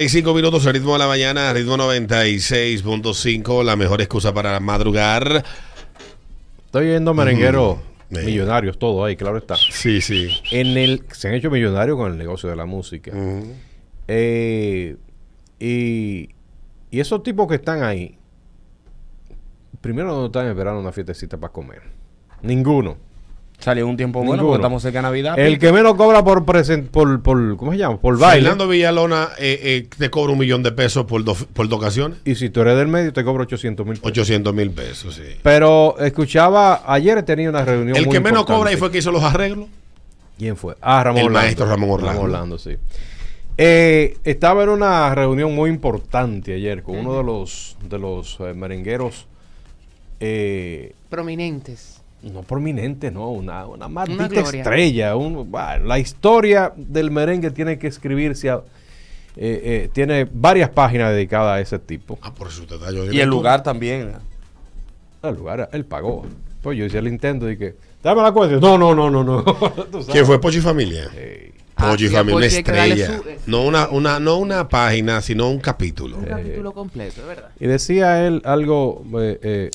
Y cinco minutos, el ritmo de la mañana, ritmo 96.5, la mejor excusa para madrugar. Estoy viendo merengueros Mm. millonarios, todo ahí, claro está. Sí, sí. En el, se han hecho millonarios con el negocio de la música. Ujú. Eh, y, y esos tipos que están ahí, primero no están esperando una fiestecita para comer. Ninguno. Salió un tiempo bueno Ninguno. porque estamos cerca de Navidad. El que menos cobra por, presen- por, por ¿cómo se llama? Por baile. Fernando Villalona eh, eh, te cobra un millón de pesos por dos, por dos ocasiones. Y si tú eres del medio, te cobra 800 mil pesos. 800 mil pesos, sí. Pero escuchaba, ayer tenía una reunión. El muy que menos importante. cobra ahí fue el que hizo los arreglos. ¿Quién fue? Ah, Ramón El Orlando. maestro Ramón Orlando. Orlando, sí. Eh, estaba en una reunión muy importante ayer con uno de los, de los eh, merengueros, eh, Prominentes. No prominente, no, una, una maldita Una estrella. un- bueno, la historia del merengue tiene que escribirse, a- eh, eh, tiene varias páginas dedicadas a ese tipo. Ah, por eso te da yo Y el lugar también. El lugar, él pagó. Pues yo hice el intento y que, dame la cuenta. No, no, no, no, no. ¿Quién fue Pochi Familia? Eh, Ah, Pochi Familia, una estrella. su- eh. No una, una, no una página, sino un capítulo. Un capítulo completo, ¿verdad? Y decía él algo eh, eh,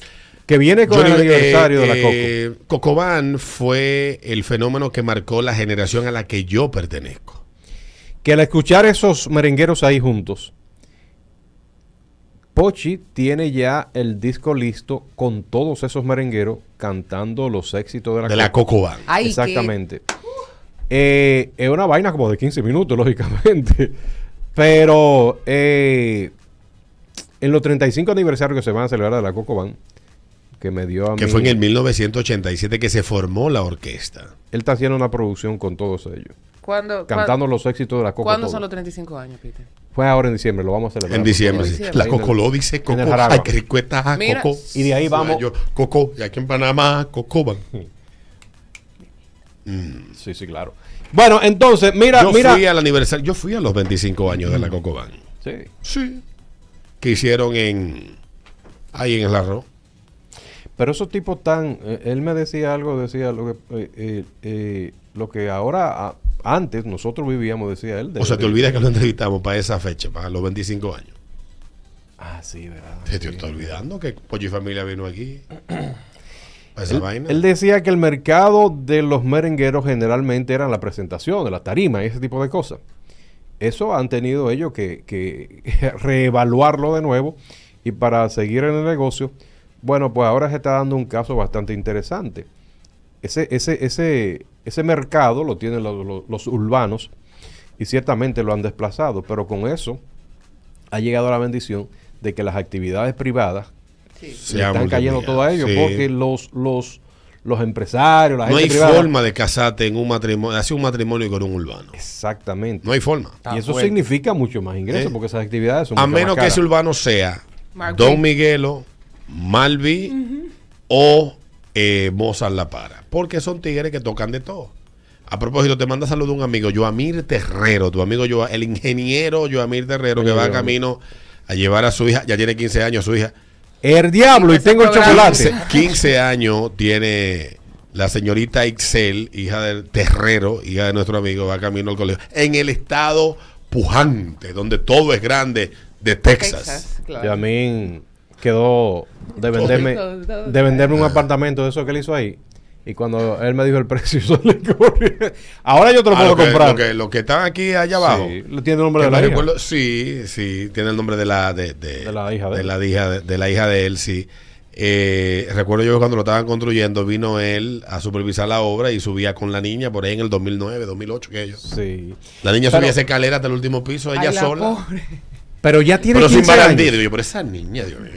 que viene con el aniversario eh, de la Coco. eh, Cocobán fue el fenómeno que marcó la generación a la que yo pertenezco. Que al escuchar esos merengueros ahí juntos, Pochi tiene ya el disco listo con todos esos merengueros cantando los éxitos de la De la Coco. Cocobán. Ay, Exactamente. Eh, es una vaina como de 15 minutos, lógicamente. Pero eh, en los 35 aniversarios que se van a celebrar de la Coco Band, que me dio a Que mí- fue en el 1987 que se formó la orquesta. Él está haciendo una producción con todos ellos. ¿Cuándo, Cantando los éxitos de la Coco. ¿Cuándo todo. son los 35 años, Peter? Fue ahora en diciembre, lo vamos a celebrar. En diciembre, sí. La Ahí en Coco el- lo dice, Coco. el Jaragua. Ay, que recuesta Mira. Coco. Y de ahí vamos- Yo, Coco, y aquí en Panamá, Cocobán. Sí, sí, claro. Bueno, entonces, mira, Yo mira. fui al aniversario, yo fui a los 25 años de la Cocobán. Sí. Sí. Que hicieron en. Ahí en el arroz. Pero esos tipos tan. eh, él me decía algo, decía lo que, eh, eh, lo que ahora, a- antes nosotros vivíamos, decía él. de- O sea, te olvidas que lo entrevistamos para esa fecha, para los 25 años. Ah, sí, ¿verdad? Te, te está olvidando que Pollo y Familia vino aquí. Esa Él, vaina. él decía que el mercado de los merengueros generalmente era la presentación, de la tarima y ese tipo de cosas. Eso han tenido ellos que, que reevaluarlo de nuevo y para seguir en el negocio, bueno, pues ahora se está dando un caso bastante interesante. Ese, ese, ese, ese mercado lo tienen los, los- los urbanos y ciertamente lo han desplazado, pero con eso ha llegado la bendición de que las actividades privadas Sí. Se están cayendo todo a ellos Sí. porque los, los, los empresarios, la No gente hay privada- forma de casarte en un matrimonio, hacer un matrimonio con un urbano. Exactamente. No hay forma. y eso fuerte. significa mucho más ingresos Eh. porque esas actividades son A mucho menos más que ese urbano sea Mark Don. Miguelo, Malvi o eh, Mozart La Para. Porque son tigres que tocan de todo. A propósito, te manda saludo un amigo, Joamir Terrero, tu amigo, Joa- el ingeniero Joamir Terrero, que Oye, va Joamir. camino a llevar a su hija, ya tiene 15 años su hija. El diablo y tengo el chocolate. 15, 15 años tiene la señorita Ixel, hija del Terrero, hija de nuestro amigo, va camino al colegio, en el estado pujante, donde todo es grande, de Texas. Texas, claro. Y a mí quedó de venderme, de venderme un apartamento de eso que él hizo ahí. Y cuando él me dijo el precio, yo le corrí. Ahora yo te lo Ah, puedo lo que, comprar. lo que- lo que están aquí allá abajo. Sí, tiene el nombre de la hija. recuerdo- sí, sí, tiene el nombre de la de, de- De la hija de de él. la hija de, de la hija de él, sí. Eh, recuerdo yo que cuando lo estaban construyendo vino él a supervisar la obra y subía con la niña por ahí en el 2009, 2008 que ellos. Sí. La niña Pero- subía esa escalera hasta el último piso, ella Ay, sola. pobre. Pero ya tiene Pero sin 15 barandilla. años. Digo yo, pero esa niña, Dios mío.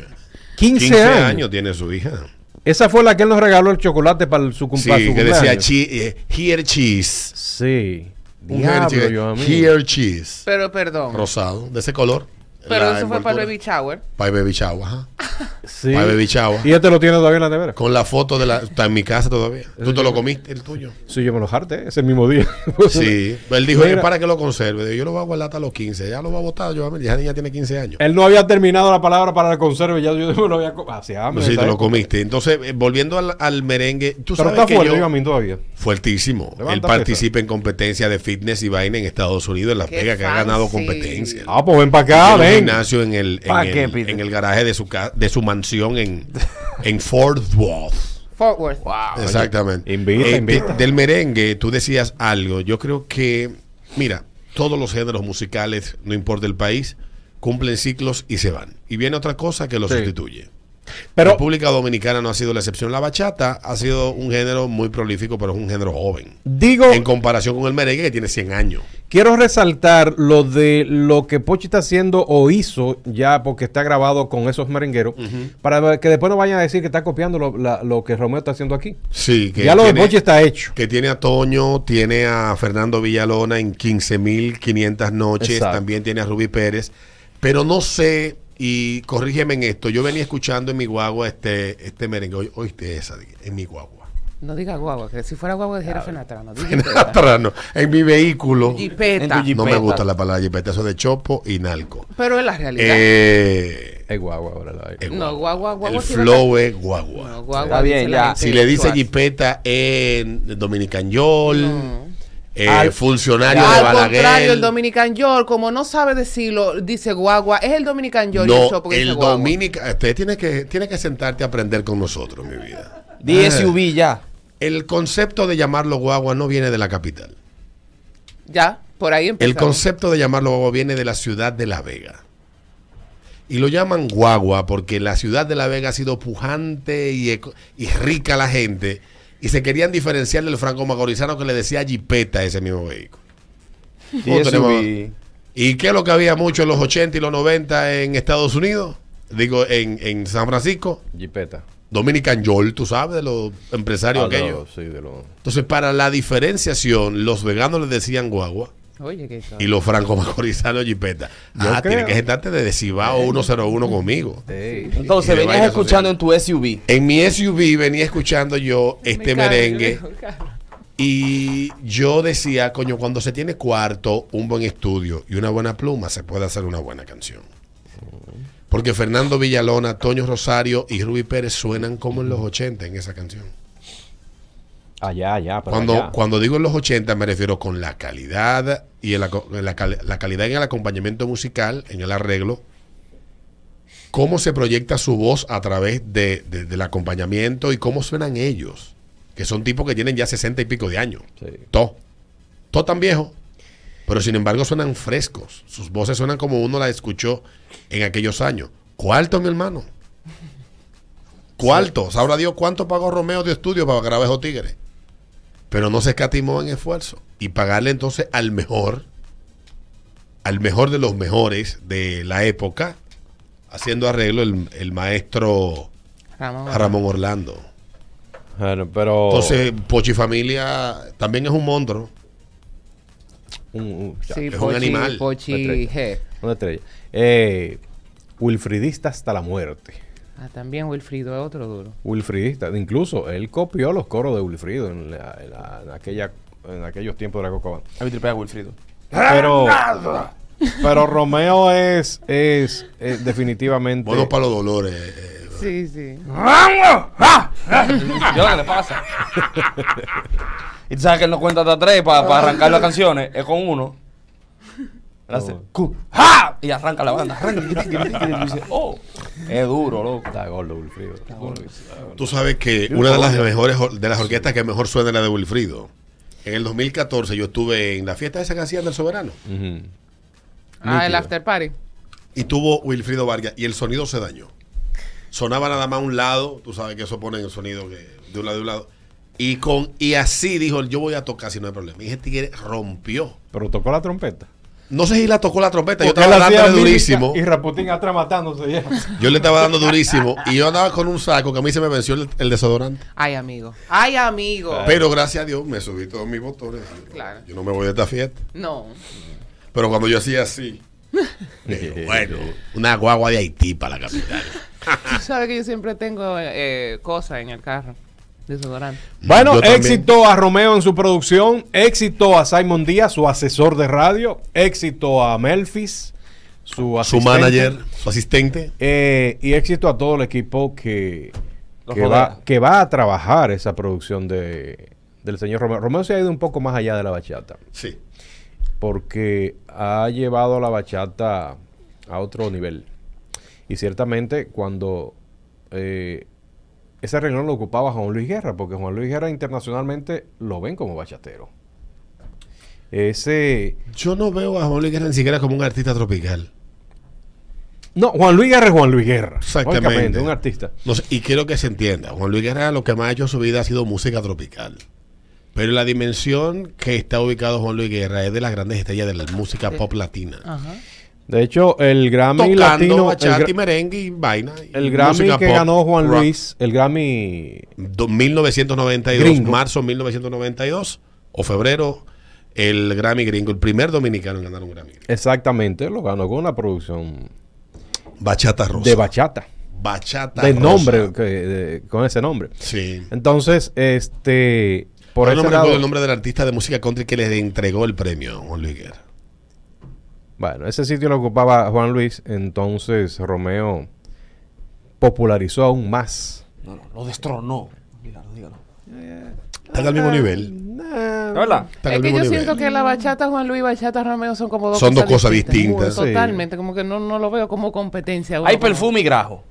15, 15 años. años tiene su hija. Esa fue la que él nos regaló el chocolate para su, cum- Sí, para su que decía cumpleaños. chi- eh, here cheese. Sí. Un Diablo, here cheese. Pero perdón. Rosado, de ese color. Pero eso fue para el baby shower. Para el baby shower, ajá. Sí. Para beber chavo. Y este lo tiene todavía en la nevera. Con la foto de la. Está en mi casa todavía. ¿Tú te lo comiste, el tuyo? Sí, yo me lo harté ese mismo día. Sí. Él dijo, es para que lo conserve. Yo lo voy a guardar hasta los 15. Ya lo voy a botar. Yo, ya niña tiene 15 años. Él no había terminado la palabra para la conserva y ya yo me lo había hambre. sí, en te esa lo comiste. Entonces, eh, volviendo al, al merengue, tú Pero sabes está que fuerte, yo- a mí todavía. Fuertísimo. Levanta Él participa en competencia de fitness y vaina en Estados Unidos, en Las Vegas, que ha ganado fancy. competencia. Ah, pues ven para acá, ven. Gimnasio en el, en, ¿Pa' el, en garaje de su, ca- de su mansión en, en Fort Worth. Fort Worth. Exactamente. invita, Eh, invita. de- del merengue, tú decías algo. Yo creo que, mira, todos los géneros musicales, no importa el país, cumplen ciclos y se van. Y viene otra cosa que lo Sí. sustituye. Pero República Dominicana no ha sido la excepción. La bachata ha sido un género muy prolífico, pero es un género joven. digo, En comparación con el merengue, que tiene 100 años. quiero resaltar lo de lo que Pochi está haciendo o hizo ya porque está grabado con esos merengueros para que después no vayan a decir que está copiando lo, la- lo que Romeo está haciendo aquí. Sí, que ya lo de Pochi está hecho. Que tiene a Toño, tiene a Fernando Villalona en 15.500 noches, Exacto. también tiene a Rubí Pérez, pero no sé, y corrígeme en esto, yo venía escuchando en mi guagua este, este merengue, Oí- oíste esa, en mi guagua. No diga guagua, que si fuera guagua dijera Fenatrano. Atrás, no, en mi vehículo, Jipeta. No me gusta la palabra jipeta, eso de chopo y narco. Pero es la realidad. Eh, Es guagua ahora. la- es No, guagua, guagua El flow es guagua. No, guagua Está bien, ya. Si le dice jipeta en Dominican Yol, No. Eh, Al- funcionario de Al Balaguer. contrario, el Dominican York, como no sabe decirlo, dice guagua. Es el Dominican York y el No, el dice guagua. Dominica, usted tiene que, tiene que sentarte a aprender con nosotros, mi vida. Di SUV ya. El concepto de llamarlo guagua no viene de la capital. Ya, por ahí El empezamos. concepto de llamarlo guagua viene de la ciudad de La Vega. Y lo llaman guagua porque la ciudad de La Vega ha sido pujante y, eco- y rica la gente. Y se querían diferenciar del franco macorizano que le decía jipeta a ese mismo vehículo. Di ¿Cómo tenemos- SUV. ¿Y qué es lo que había mucho en los 80 y los 90 en Estados Unidos? Digo, en, en San Francisco. Jipeta. Dominican Yol, tú sabes, de los empresarios Ah, aquellos. no, sí, de lo- Entonces, para la diferenciación, los veganos le decían guagua Oye, qué y los franco-macorizanos jipeta. Yo Ah, creo. tienes que sentarte de Cibao 101 conmigo. Entonces venías escuchando social. en tu SUV. En mi SUV venía escuchando yo este Me merengue me y yo decía, coño, cuando se tiene cuarto, un buen estudio y una buena pluma, se puede hacer una buena canción. Porque Fernando Villalona, Toño Rosario y Ruby Pérez suenan como en los 80 en esa canción. Allá, allá. pero Cuando, allá. cuando digo en los 80 me refiero con la calidad y aco- la, cal- la calidad en el acompañamiento musical, en el arreglo, cómo se proyecta su voz a través de- de- del acompañamiento y cómo suenan ellos, que son tipos que tienen ya 60 y pico de años. Sí. Todo. Todo tan viejo. Pero sin embargo suenan frescos. Sus voces suenan como uno la escuchó en aquellos años. Cuarto, mi hermano. Cuarto. Sabrá Dios cuánto pagó Romeo de estudio para grabar esos tigres. Pero no se escatimó en esfuerzo. Y pagarle entonces al mejor, al mejor de los mejores de la época, haciendo arreglo el, el maestro Ramón. Ramón Orlando. Bueno, pero. Entonces, Pochi Familia también es un monstruo. un- un- Sí, es un Pochi, animal. Pochi Estrella. G. Una estrella. Eh, Wilfridista hasta la muerte. Ah, también Wilfrido es otro duro. Wilfridista. Incluso él copió los coros de Wilfrido en, la- en la- en aquella, en aquellos tiempos de la Coca A mi triple a Wilfrido. Pero, pero Romeo es, es, es definitivamente. Bueno para los dolores. eh, Sí, sí. ¿Yo qué le pasa? y tú sabes que él no cuenta hasta tres para arrancar las canciones. Es con uno. Hace, Oh. Y arranca la banda. Arranca, y dice, oh, es duro, loco. Está gordo Wilfrido. Tú sabes que una de las mejores or- de las orquestas que mejor suena es la de Wilfrido. En el 2014 yo estuve en la fiesta esa que hacían del Soberano. Ah, el after party. y tuvo Wilfrido Vargas y el sonido se dañó. Sonaba nada más a un lado, tú sabes que eso pone el sonido que de un lado de un lado. Y con y así dijo, yo voy a tocar si no hay problema. Y ese tigre rompió. Pero tocó la trompeta. No sé si la tocó la trompeta, yo Porque estaba dándole durísimo. Y Raputín atrás matándose ya. Yo le estaba dando durísimo y yo andaba con un saco que a mí se me venció el, el desodorante. Ay, amigo. Ay, amigo. Pero gracias a Dios me subí todos mis botones. Claro. Yo no me voy de esta fiesta. No. Pero cuando yo hacía así, bueno, una guagua de Haití para la capital. Tú sabes que yo siempre tengo eh, cosas en el carro. Desodorante. Bueno, Yo también. éxito a Romeo en su producción, éxito a Simon Díaz, su asesor de radio, éxito a Melfis, su Su manager, su asistente. eh, y éxito a todo el equipo que, que, va, que va a trabajar esa producción de, del señor Romeo. Romeo se ha ido un poco más allá de la bachata, Sí. porque ha llevado la bachata a otro nivel. Y ciertamente cuando eh, ese renglón lo ocupaba Juan Luis Guerra, porque Juan Luis Guerra internacionalmente lo ven como bachatero. Ese... Yo no veo a Juan Luis Guerra ni siquiera como un artista tropical. No, Juan Luis Guerra es Juan Luis Guerra. Exactamente. Un artista. No sé, y quiero que se entienda. Juan Luis Guerra lo que más ha hecho en su vida ha sido música tropical. Pero la dimensión que está ubicado Juan Luis Guerra es de las grandes estrellas de la música pop latina. Ajá. De hecho, el Grammy Tocando latino... el bachata y merengue y vaina. y El Grammy que pop, ganó Juan rock. Luis, el Grammy... Do- 1992, Gringo. marzo 1992 o febrero, el Grammy gringo, el primer dominicano en ganar un Grammy. Exactamente, lo ganó con una producción Bachata Rosa. de bachata. Bachata De Rosa. nombre, que- de- con ese nombre. Sí. Entonces, este... Por no ese me lado, el nombre del artista de música country que le entregó el premio Juan Luis Guerra. Bueno, ese sitio lo ocupaba Juan Luis, entonces Romeo popularizó aún más. No, no, lo destronó. Dígalo, dígalo. Están al mismo nivel. Nah, ¿De verdad? Están Es que yo nivel. siento que la bachata Juan Luis y bachata Romeo son como dos Son dos cosas distintas. Sí. Totalmente, como que no, no lo veo como competencia. Hay perfume y grajo.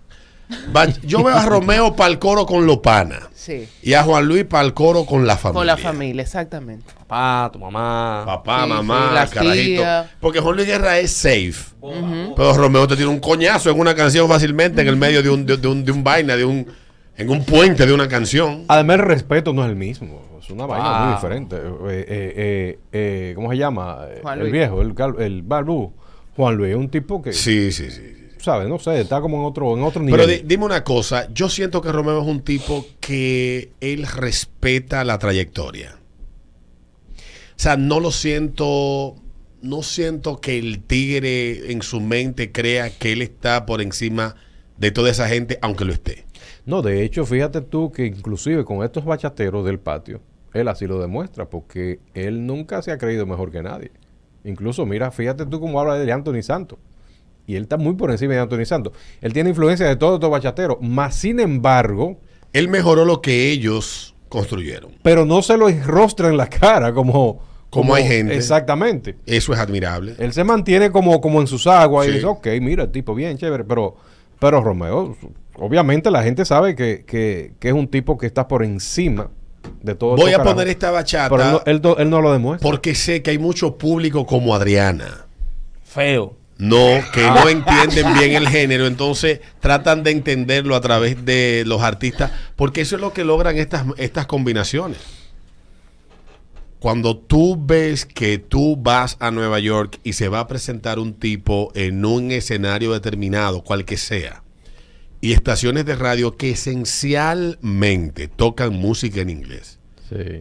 Yo veo a Romeo para el coro con Lopana otro. Sí, y a Juan Luis para el coro con la familia. con la familia, exactamente. Papá, tu mamá. Papá, Sí, mamá, sí, la carajito. tía. Porque Juan Luis Guerra es safe. Pero Romeo te tiene un coñazo en una canción fácilmente en el medio de un, de, de un, de un vaina, de un, en un puente de una canción. Además, el respeto no es el mismo. Es una vaina muy diferente. Eh, eh, eh, eh, ¿Cómo se llama? Juan el Luis. viejo, el, el. Juan Luis es un tipo que, Sí, sí, sí. ¿Sabes? No sé, está como en otro, en otro nivel. Pero di- dime una cosa, yo siento que Romeo es un tipo que él respeta la trayectoria. O sea, no lo siento, no siento que el tigre en su mente crea que él está por encima de toda esa gente, aunque lo esté. No, de hecho, fíjate tú que inclusive con estos bachateros del patio, él así lo demuestra, porque él nunca se ha creído mejor que nadie. Incluso, mira, fíjate tú cómo habla de Anthony Santos. Y él está muy por encima de Anthony Santos. Él tiene influencia de todos estos bachateros, más sin embargo, Él mejoró lo que ellos construyeron. pero no se lo enrostra en la cara como... Como hay gente. Exactamente. Eso es admirable. Él se mantiene como, como en sus aguas Sí. y dice, ok, mira, el tipo bien, chévere, pero, pero Romeo, obviamente la gente sabe que, que- que es un tipo que está por encima de todo Voy a poner esta bachata Pero él no, él no- él no lo demuestra. porque sé que hay mucho público como Adriana. Feo. No, que no entienden bien el género, entonces tratan de entenderlo a través de los artistas, porque eso es lo que logran estas, estas combinaciones. Cuando tú ves que tú vas a Nueva York y se va a presentar un tipo en un escenario determinado, cual que sea, y estaciones de radio que esencialmente tocan música en inglés,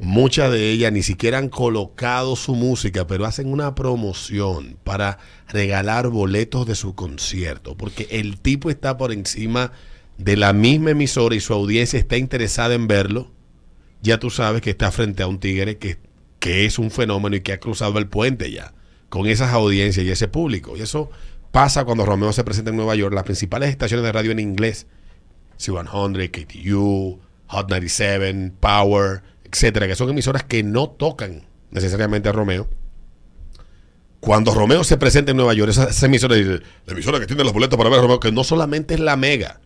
Muchas de ellas ni siquiera han colocado su música, pero hacen una promoción para regalar boletos de su concierto, porque el tipo está por encima de la misma emisora y su audiencia está interesada en verlo. Ya tú sabes que está frente a un tigre que, que es un fenómeno y que ha cruzado el puente ya, con esas audiencias y ese público. Y eso pasa cuando Romeo se presenta en Nueva York. Las principales estaciones de radio en inglés C100, KTU, Hot 97, Power, etcétera, que son emisoras que no tocan necesariamente a Romeo. Cuando Romeo se presenta en Nueva York, esa, esa emisora la emisora que tiene los boletos para ver a Romeo, que no solamente es la Mega.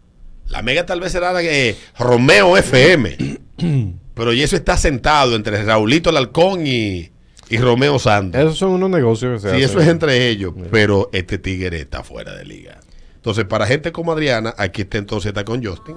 La Mega tal vez será la que Romeo FM. pero y eso está sentado entre Raulito Alarcón y, y Romeo Santos. Esos son unos negocios que se Sí, hacen. eso es entre ellos, pero este tigre está fuera de liga. Entonces, para gente como Adriana, aquí está entonces está con Justin.